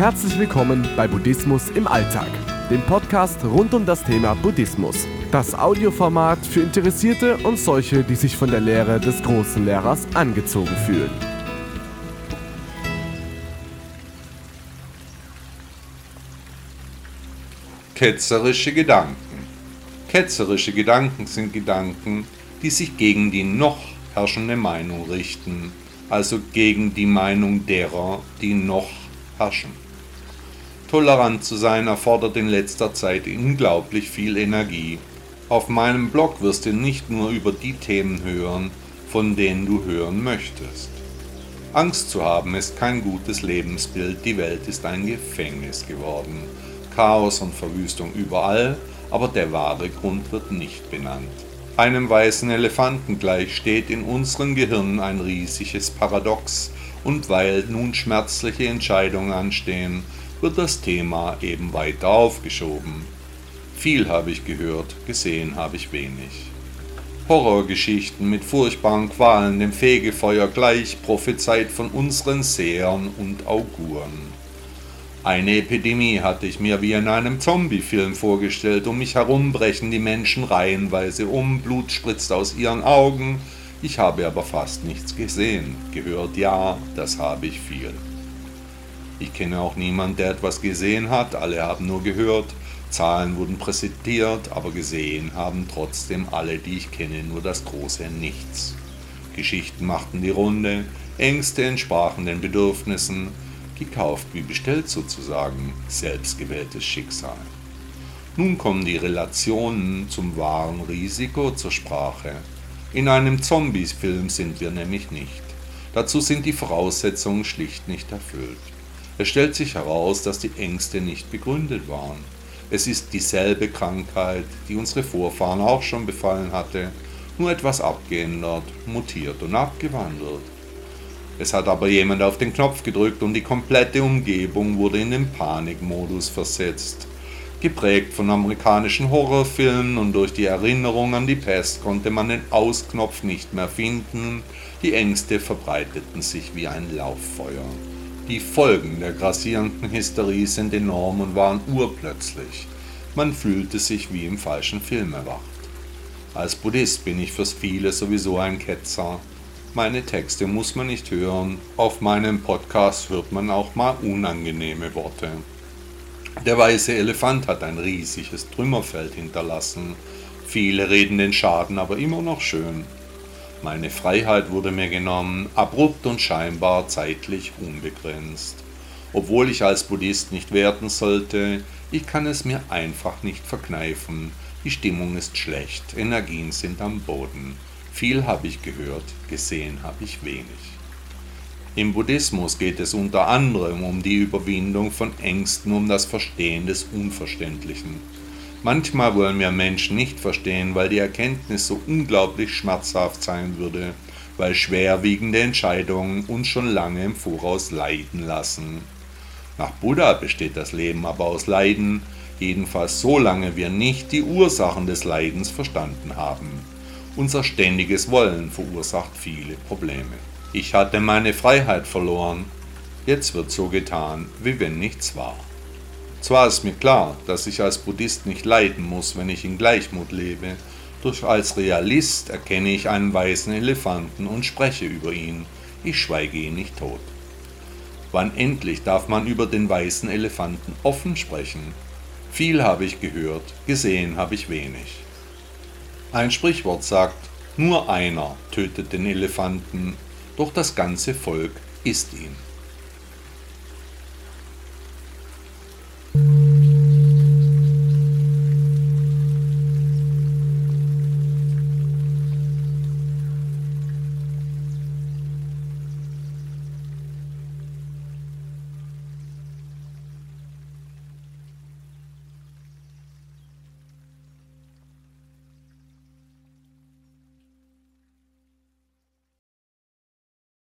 Herzlich willkommen bei Buddhismus im Alltag, dem Podcast rund um das Thema Buddhismus. Das Audioformat für Interessierte und solche, die sich von der Lehre des großen Lehrers angezogen fühlen. Ketzerische Gedanken. Ketzerische Gedanken sind Gedanken, die sich gegen die noch herrschende Meinung richten, also gegen die Meinung derer, die noch herrschen. Tolerant zu sein erfordert in letzter Zeit unglaublich viel Energie. Auf meinem Blog wirst du nicht nur über die Themen hören, von denen du hören möchtest. Angst zu haben ist kein gutes Lebensbild, die Welt ist ein Gefängnis geworden. Chaos und Verwüstung überall, aber der wahre Grund wird nicht benannt. Einem weißen Elefanten gleich steht in unseren Gehirnen ein riesiges Paradox, und weil nun schmerzliche Entscheidungen anstehen, wird das Thema eben weiter aufgeschoben. Viel habe ich gehört, gesehen habe ich wenig. Horrorgeschichten mit furchtbaren Qualen dem Fegefeuer gleich prophezeit von unseren Sehern und Auguren. Eine Epidemie hatte ich mir wie in einem Zombie-Film vorgestellt. Um mich herum brechen die Menschen reihenweise um, Blut spritzt aus ihren Augen. Ich habe aber fast nichts gesehen. Gehört ja, das habe ich viel. Ich kenne auch niemanden, der etwas gesehen hat. Alle haben nur gehört. Zahlen wurden präsentiert, aber gesehen haben trotzdem alle, die ich kenne, nur das große Nichts. Geschichten machten die Runde, Ängste entsprachen den Bedürfnissen, gekauft wie bestellt sozusagen, selbstgewähltes Schicksal. Nun kommen die Relationen zum wahren Risiko zur Sprache. In einem Zombies-Film sind wir nämlich nicht. Dazu sind die Voraussetzungen schlicht nicht erfüllt. Es stellt sich heraus, dass die Ängste nicht begründet waren. Es ist dieselbe Krankheit, die unsere Vorfahren auch schon befallen hatte, nur etwas abgeändert, mutiert und abgewandelt. Es hat aber jemand auf den Knopf gedrückt und die komplette Umgebung wurde in den Panikmodus versetzt. Geprägt von amerikanischen Horrorfilmen und durch die Erinnerung an die Pest konnte man den Ausknopf nicht mehr finden, die Ängste verbreiteten sich wie ein Lauffeuer. Die Folgen der grassierenden Hysterie sind enorm und waren urplötzlich. Man fühlte sich wie im falschen Film erwacht. Als Buddhist bin ich fürs Viele sowieso ein Ketzer. Meine Texte muss man nicht hören. Auf meinem Podcast hört man auch mal unangenehme Worte. Der weiße Elefant hat ein riesiges Trümmerfeld hinterlassen. Viele reden den Schaden aber immer noch schön. Meine Freiheit wurde mir genommen, abrupt und scheinbar zeitlich unbegrenzt. Obwohl ich als Buddhist nicht werten sollte, ich kann es mir einfach nicht verkneifen. Die Stimmung ist schlecht, Energien sind am Boden. Viel habe ich gehört, gesehen habe ich wenig. Im Buddhismus geht es unter anderem um die Überwindung von Ängsten, um das Verstehen des Unverständlichen. Manchmal wollen wir Menschen nicht verstehen, weil die Erkenntnis so unglaublich schmerzhaft sein würde, weil schwerwiegende Entscheidungen uns schon lange im Voraus leiden lassen. Nach Buddha besteht das Leben aber aus Leiden, jedenfalls solange wir nicht die Ursachen des Leidens verstanden haben. Unser ständiges Wollen verursacht viele Probleme. Ich hatte meine Freiheit verloren. Jetzt wird so getan, wie wenn nichts war. Zwar ist mir klar, dass ich als Buddhist nicht leiden muss, wenn ich in Gleichmut lebe, doch als Realist erkenne ich einen weißen Elefanten und spreche über ihn. Ich schweige ihn nicht tot. Wann endlich darf man über den weißen Elefanten offen sprechen? Viel habe ich gehört, gesehen habe ich wenig. Ein Sprichwort sagt, nur einer tötet den Elefanten, doch das ganze Volk isst ihn.